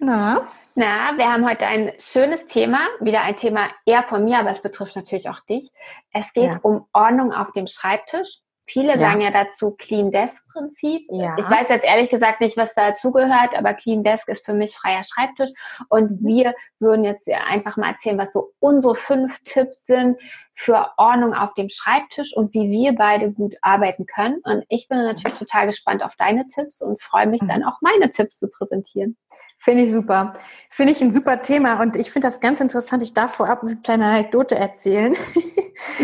Na? Na, wir haben heute ein schönes Thema, wieder ein Thema eher von mir, aber es betrifft natürlich auch dich. Es geht ja. um Ordnung auf dem Schreibtisch. Viele ja. sagen ja dazu Clean Desk Prinzip. Ja. Ich weiß jetzt ehrlich gesagt nicht, was dazugehört, aber Clean Desk ist für mich freier Schreibtisch. Und wir würden jetzt einfach mal erzählen, was so unsere fünf Tipps sind für Ordnung auf dem Schreibtisch und wie wir beide gut arbeiten können. Und ich bin natürlich total gespannt auf deine Tipps und freue mich dann mhm. auch meine Tipps zu präsentieren. Finde ich super. Finde ich ein super Thema und ich finde das ganz interessant. Ich darf vorab eine kleine Anekdote erzählen.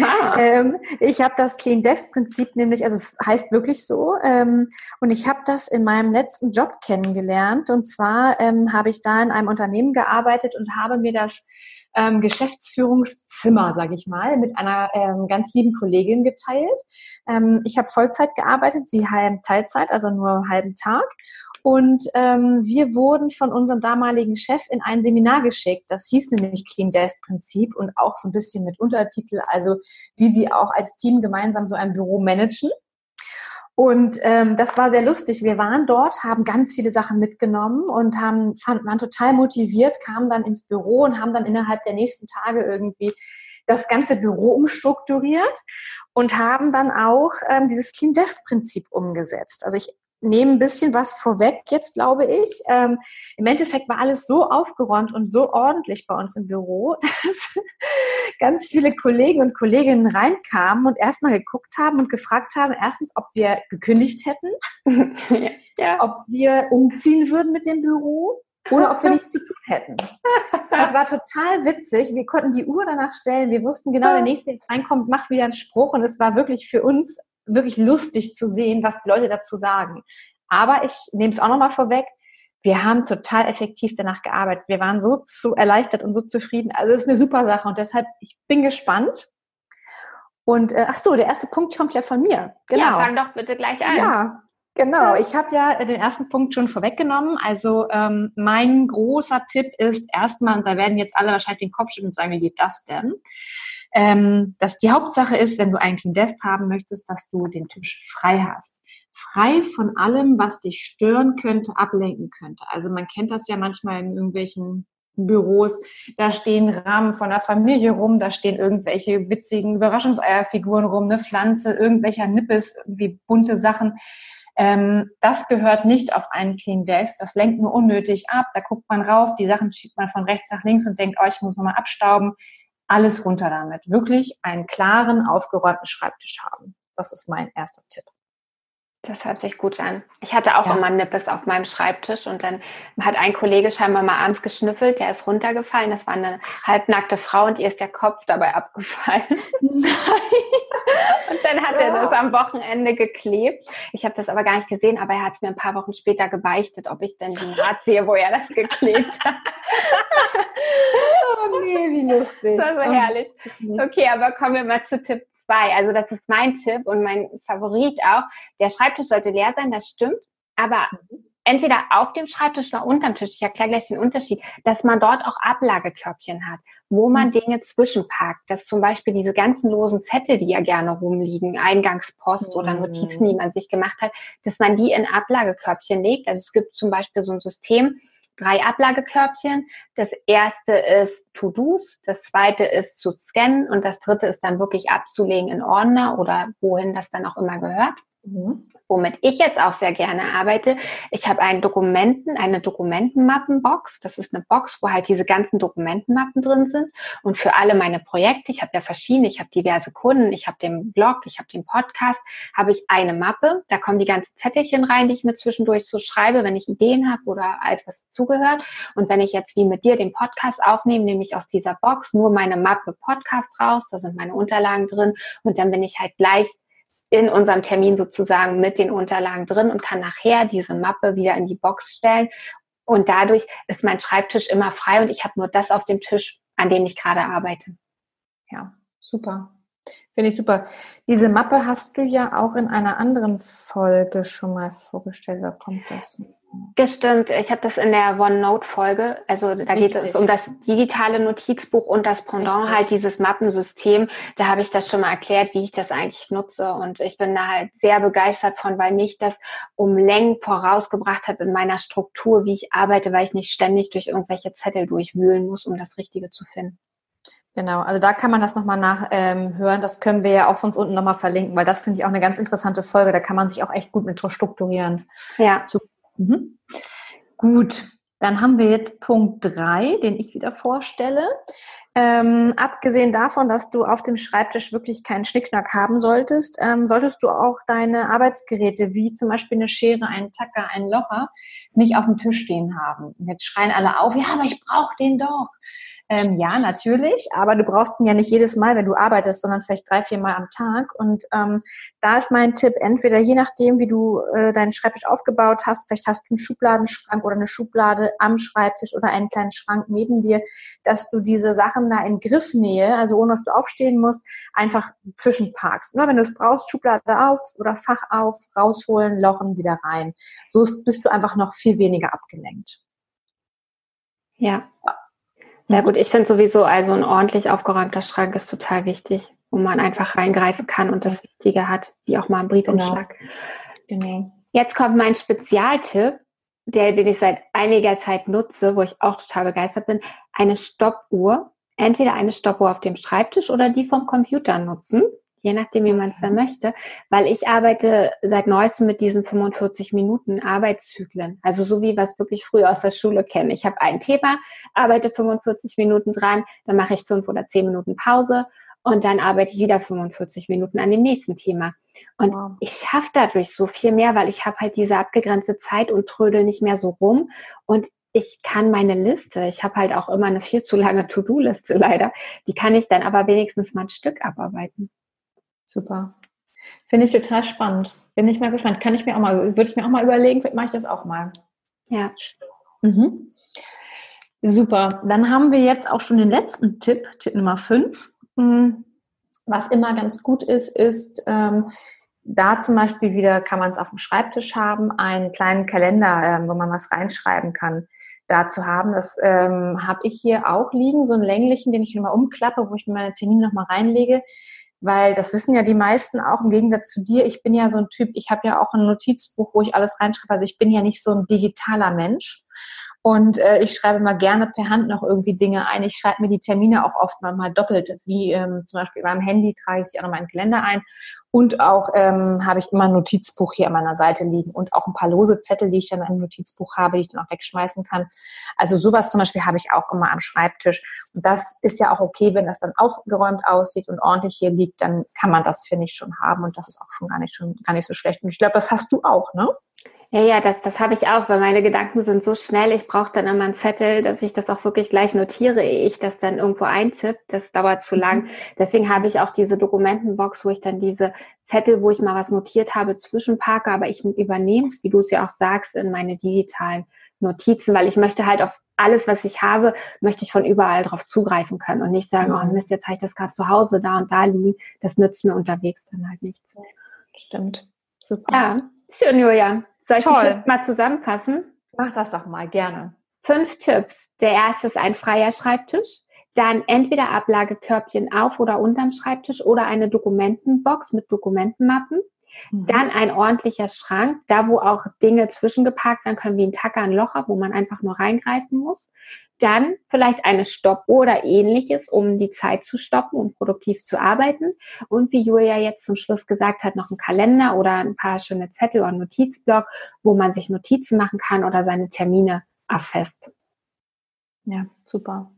Ah. ähm, ich habe das Clean Desk Prinzip nämlich, also es heißt wirklich so, ähm, und ich habe das in meinem letzten Job kennengelernt. Und zwar ähm, habe ich da in einem Unternehmen gearbeitet und habe mir das ähm, Geschäftsführungszimmer, sage ich mal, mit einer ähm, ganz lieben Kollegin geteilt. Ähm, ich habe Vollzeit gearbeitet, sie halb Teilzeit, also nur halben Tag. Und ähm, wir wurden von unserem damaligen Chef in ein Seminar geschickt. Das hieß nämlich Clean Desk Prinzip und auch so ein bisschen mit Untertitel, also wie sie auch als Team gemeinsam so ein Büro managen. Und ähm, das war sehr lustig. Wir waren dort, haben ganz viele Sachen mitgenommen und haben, fand, waren total motiviert, kamen dann ins Büro und haben dann innerhalb der nächsten Tage irgendwie das ganze Büro umstrukturiert und haben dann auch ähm, dieses Clean Desk Prinzip umgesetzt. Also ich nehme ein bisschen was vorweg jetzt, glaube ich. Ähm, Im Endeffekt war alles so aufgeräumt und so ordentlich bei uns im Büro, dass ganz viele Kollegen und Kolleginnen reinkamen und erstmal geguckt haben und gefragt haben, erstens, ob wir gekündigt hätten, ja. ob wir umziehen würden mit dem Büro oder ob wir nichts zu tun hätten. Das war total witzig. Wir konnten die Uhr danach stellen. Wir wussten genau, der Nächste, der jetzt reinkommt, macht wieder einen Spruch. Und es war wirklich für uns wirklich lustig zu sehen, was die Leute dazu sagen. Aber ich nehme es auch nochmal vorweg. Wir haben total effektiv danach gearbeitet. Wir waren so zu erleichtert und so zufrieden. Also es ist eine super Sache und deshalb ich bin gespannt. Und äh, ach so, der erste Punkt kommt ja von mir. Genau. Ja, fang doch bitte gleich an. Ja, genau. Ich habe ja den ersten Punkt schon vorweggenommen. Also ähm, mein großer Tipp ist erstmal, und da werden jetzt alle wahrscheinlich den Kopf schütteln und sagen, wie geht das denn? Ähm, dass die Hauptsache ist, wenn du einen Clean Desk haben möchtest, dass du den Tisch frei hast. Frei von allem, was dich stören könnte, ablenken könnte. Also man kennt das ja manchmal in irgendwelchen Büros, da stehen Rahmen von der Familie rum, da stehen irgendwelche witzigen Überraschungseierfiguren rum, eine Pflanze, irgendwelcher Nippes, irgendwie bunte Sachen. Ähm, das gehört nicht auf einen Clean Desk. Das lenkt nur unnötig ab. Da guckt man rauf, die Sachen schiebt man von rechts nach links und denkt, oh, ich muss nochmal abstauben alles runter damit. Wirklich einen klaren, aufgeräumten Schreibtisch haben. Das ist mein erster Tipp. Das hört sich gut an. Ich hatte auch ja. immer Nippes auf meinem Schreibtisch und dann hat ein Kollege scheinbar mal abends geschnüffelt, der ist runtergefallen. Das war eine halbnackte Frau und ihr ist der Kopf dabei abgefallen. Nein. Und dann hat ja. er das am Wochenende geklebt. Ich habe das aber gar nicht gesehen, aber er hat es mir ein paar Wochen später gebeichtet, ob ich denn den Rad sehe, wo er das geklebt hat. oh nee, wie lustig. Das war herrlich. Okay, aber kommen wir mal zu Tipp zwei. Also das ist mein Tipp und mein Favorit auch. Der Schreibtisch sollte leer sein, das stimmt. Aber mhm. entweder auf dem Schreibtisch oder unterm Tisch, ich erkläre gleich den Unterschied, dass man dort auch Ablagekörbchen hat, wo man mhm. Dinge zwischenpackt. Dass zum Beispiel diese ganzen losen Zettel, die ja gerne rumliegen, Eingangspost mhm. oder Notizen, die man sich gemacht hat, dass man die in Ablagekörbchen legt. Also es gibt zum Beispiel so ein System, drei Ablagekörbchen. Das erste ist To-Dos, das zweite ist zu scannen und das dritte ist dann wirklich abzulegen in Ordner oder wohin das dann auch immer gehört. Mhm. Womit ich jetzt auch sehr gerne arbeite, ich habe einen Dokumenten, eine Dokumentenmappenbox. Das ist eine Box, wo halt diese ganzen Dokumentenmappen drin sind. Und für alle meine Projekte, ich habe ja verschiedene, ich habe diverse Kunden, ich habe den Blog, ich habe den Podcast, habe ich eine Mappe. Da kommen die ganzen Zettelchen rein, die ich mir zwischendurch so schreibe, wenn ich Ideen habe oder alles, was zugehört. Und wenn ich jetzt wie mit dir den Podcast aufnehme, nehme ich aus dieser Box nur meine Mappe Podcast raus. Da sind meine Unterlagen drin. Und dann bin ich halt gleich in unserem Termin sozusagen mit den Unterlagen drin und kann nachher diese Mappe wieder in die Box stellen. Und dadurch ist mein Schreibtisch immer frei und ich habe nur das auf dem Tisch, an dem ich gerade arbeite. Ja, super. Finde ich super. Diese Mappe hast du ja auch in einer anderen Folge schon mal vorgestellt. Da kommt das. Gestimmt, ich habe das in der OneNote-Folge. Also da Richtig. geht es um das digitale Notizbuch und das Pendant, Richtig. halt dieses Mappensystem. Da habe ich das schon mal erklärt, wie ich das eigentlich nutze. Und ich bin da halt sehr begeistert von, weil mich das um Längen vorausgebracht hat in meiner Struktur, wie ich arbeite, weil ich nicht ständig durch irgendwelche Zettel durchwühlen muss, um das Richtige zu finden. Genau, also da kann man das nochmal nachhören. Ähm, das können wir ja auch sonst unten nochmal verlinken, weil das finde ich auch eine ganz interessante Folge. Da kann man sich auch echt gut mit strukturieren. Ja. Mhm. Gut, dann haben wir jetzt Punkt drei, den ich wieder vorstelle. Ähm, abgesehen davon, dass du auf dem Schreibtisch wirklich keinen Schnickschnack haben solltest, ähm, solltest du auch deine Arbeitsgeräte, wie zum Beispiel eine Schere, einen Tacker, einen Locher, nicht auf dem Tisch stehen haben. Jetzt schreien alle auf, ja, aber ich brauche den doch. Ähm, ja, natürlich, aber du brauchst ihn ja nicht jedes Mal, wenn du arbeitest, sondern vielleicht drei, vier Mal am Tag. Und ähm, da ist mein Tipp, entweder je nachdem, wie du äh, deinen Schreibtisch aufgebaut hast, vielleicht hast du einen Schubladenschrank oder eine Schublade am Schreibtisch oder einen kleinen Schrank neben dir, dass du diese Sachen da in Griffnähe, also ohne dass du aufstehen musst, einfach zwischenparkst. Nur wenn du es brauchst, Schublade auf oder Fach auf, rausholen, lochen, wieder rein. So bist du einfach noch viel weniger abgelenkt. Ja. Sehr gut. Ich finde sowieso, also ein ordentlich aufgeräumter Schrank ist total wichtig, wo man einfach reingreifen kann und das Wichtige hat, wie auch mal ein Briefumschlag. Genau. genau. Jetzt kommt mein Spezialtipp, der, den ich seit einiger Zeit nutze, wo ich auch total begeistert bin. Eine Stoppuhr. Entweder eine Stoppuhr auf dem Schreibtisch oder die vom Computer nutzen je nachdem, wie man es dann möchte, weil ich arbeite seit neuestem mit diesen 45 Minuten Arbeitszyklen. Also so wie wir es wirklich früher aus der Schule kennen. Ich habe ein Thema, arbeite 45 Minuten dran, dann mache ich fünf oder zehn Minuten Pause und dann arbeite ich wieder 45 Minuten an dem nächsten Thema. Und wow. ich schaffe dadurch so viel mehr, weil ich habe halt diese abgegrenzte Zeit und trödel nicht mehr so rum. Und ich kann meine Liste, ich habe halt auch immer eine viel zu lange To-Do-Liste leider, die kann ich dann aber wenigstens mal ein Stück abarbeiten. Super. Finde ich total spannend. Bin ich mal gespannt. Kann ich mir auch mal, würde ich mir auch mal überlegen, vielleicht mache ich das auch mal. Ja. Mhm. Super. Dann haben wir jetzt auch schon den letzten Tipp, Tipp Nummer 5. Hm. Was immer ganz gut ist, ist, ähm, da zum Beispiel wieder kann man es auf dem Schreibtisch haben, einen kleinen Kalender, ähm, wo man was reinschreiben kann, da zu haben. Das ähm, habe ich hier auch liegen, so einen länglichen, den ich immer umklappe, wo ich mir meine Termine nochmal reinlege weil das wissen ja die meisten auch im Gegensatz zu dir. Ich bin ja so ein Typ, ich habe ja auch ein Notizbuch, wo ich alles reinschreibe. Also ich bin ja nicht so ein digitaler Mensch. Und äh, ich schreibe mal gerne per Hand noch irgendwie Dinge ein. Ich schreibe mir die Termine auch oft mal doppelt, wie ähm, zum Beispiel beim Handy trage ich sie auch in den Kalender ein. Und auch ähm, habe ich immer ein Notizbuch hier an meiner Seite liegen und auch ein paar lose Zettel, die ich dann im Notizbuch habe, die ich dann auch wegschmeißen kann. Also sowas zum Beispiel habe ich auch immer am Schreibtisch. Und das ist ja auch okay, wenn das dann aufgeräumt aussieht und ordentlich hier liegt, dann kann man das, finde ich, schon haben. Und das ist auch schon gar nicht, schon gar nicht so schlecht. Und ich glaube, das hast du auch, ne? Ja, ja, das, das habe ich auch, weil meine Gedanken sind so schnell. Ich brauche dann immer einen Zettel, dass ich das auch wirklich gleich notiere, ehe ich das dann irgendwo eintippe. Das dauert zu lang. Mhm. Deswegen habe ich auch diese Dokumentenbox, wo ich dann diese Zettel, wo ich mal was notiert habe, zwischenparke, aber ich übernehme es, wie du es ja auch sagst, in meine digitalen Notizen, weil ich möchte halt auf alles, was ich habe, möchte ich von überall drauf zugreifen können und nicht sagen, mhm. oh Mist, jetzt habe ich das gerade zu Hause da und da liegen. Das nützt mir unterwegs dann halt nichts. Stimmt. Super. Ja, schön, Julia. Soll ich Toll. die Tipps mal zusammenfassen? Mach das doch mal, gerne. Fünf Tipps. Der erste ist ein freier Schreibtisch. Dann entweder Ablagekörbchen auf oder unterm Schreibtisch oder eine Dokumentenbox mit Dokumentenmappen. Mhm. Dann ein ordentlicher Schrank, da wo auch Dinge zwischengeparkt werden können, wie ein Tacker, ein Locher, wo man einfach nur reingreifen muss. Dann vielleicht eine Stoppuhr oder ähnliches, um die Zeit zu stoppen, um produktiv zu arbeiten. Und wie Julia jetzt zum Schluss gesagt hat, noch ein Kalender oder ein paar schöne Zettel oder Notizblock, wo man sich Notizen machen kann oder seine Termine erfasst. Ja, super.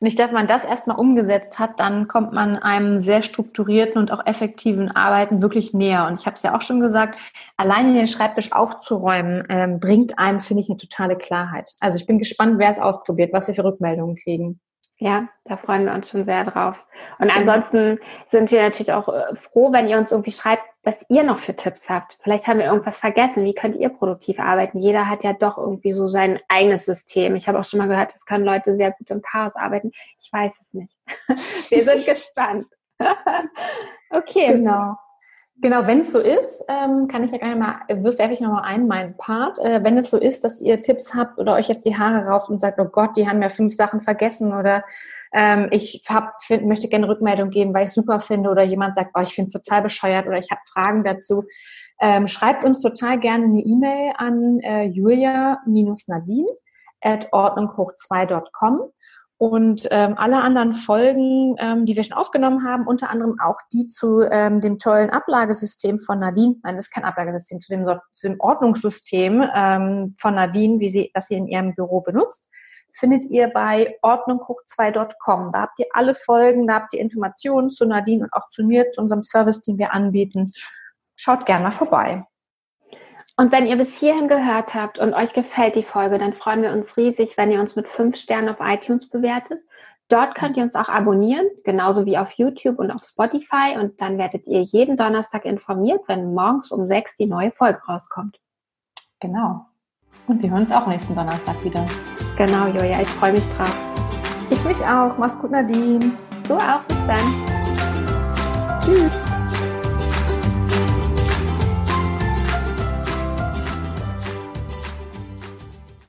Und ich glaube, wenn man das erstmal umgesetzt hat, dann kommt man einem sehr strukturierten und auch effektiven Arbeiten wirklich näher. Und ich habe es ja auch schon gesagt, alleine den Schreibtisch aufzuräumen, ähm, bringt einem, finde ich, eine totale Klarheit. Also ich bin gespannt, wer es ausprobiert, was wir für Rückmeldungen kriegen. Ja, da freuen wir uns schon sehr drauf. Und ansonsten sind wir natürlich auch äh, froh, wenn ihr uns irgendwie schreibt, was ihr noch für Tipps habt. Vielleicht haben wir irgendwas vergessen. Wie könnt ihr produktiv arbeiten? Jeder hat ja doch irgendwie so sein eigenes System. Ich habe auch schon mal gehört, das können Leute sehr gut im Chaos arbeiten. Ich weiß es nicht. Wir sind gespannt. okay. Genau. Genau, wenn es so ist, ähm, kann ich ja gerne mal, werfe ich nochmal ein, meinen Part. Äh, wenn es so ist, dass ihr Tipps habt oder euch jetzt die Haare rauft und sagt, oh Gott, die haben ja fünf Sachen vergessen oder ähm, ich hab, find, möchte gerne Rückmeldung geben, weil ich super finde oder jemand sagt, oh, ich finde es total bescheuert oder ich habe Fragen dazu, ähm, schreibt uns total gerne eine E-Mail an äh, julia-nadine at ordnunghoch2.com und ähm, alle anderen Folgen, ähm, die wir schon aufgenommen haben, unter anderem auch die zu ähm, dem tollen Ablagesystem von Nadine, nein, das ist kein Ablagesystem, zu dem, zu dem Ordnungssystem ähm, von Nadine, wie sie das sie in ihrem Büro benutzt, findet ihr bei ordnunghoch2.com. Da habt ihr alle Folgen, da habt ihr Informationen zu Nadine und auch zu mir, zu unserem Service, den wir anbieten. Schaut gerne mal vorbei. Und wenn ihr bis hierhin gehört habt und euch gefällt die Folge, dann freuen wir uns riesig, wenn ihr uns mit fünf Sternen auf iTunes bewertet. Dort könnt ihr uns auch abonnieren, genauso wie auf YouTube und auf Spotify. Und dann werdet ihr jeden Donnerstag informiert, wenn morgens um sechs die neue Folge rauskommt. Genau. Und wir hören uns auch nächsten Donnerstag wieder. Genau, Joja, ich freue mich drauf. Ich mich auch. Mach's gut, Nadine. Du auch. Bis dann. Tschüss.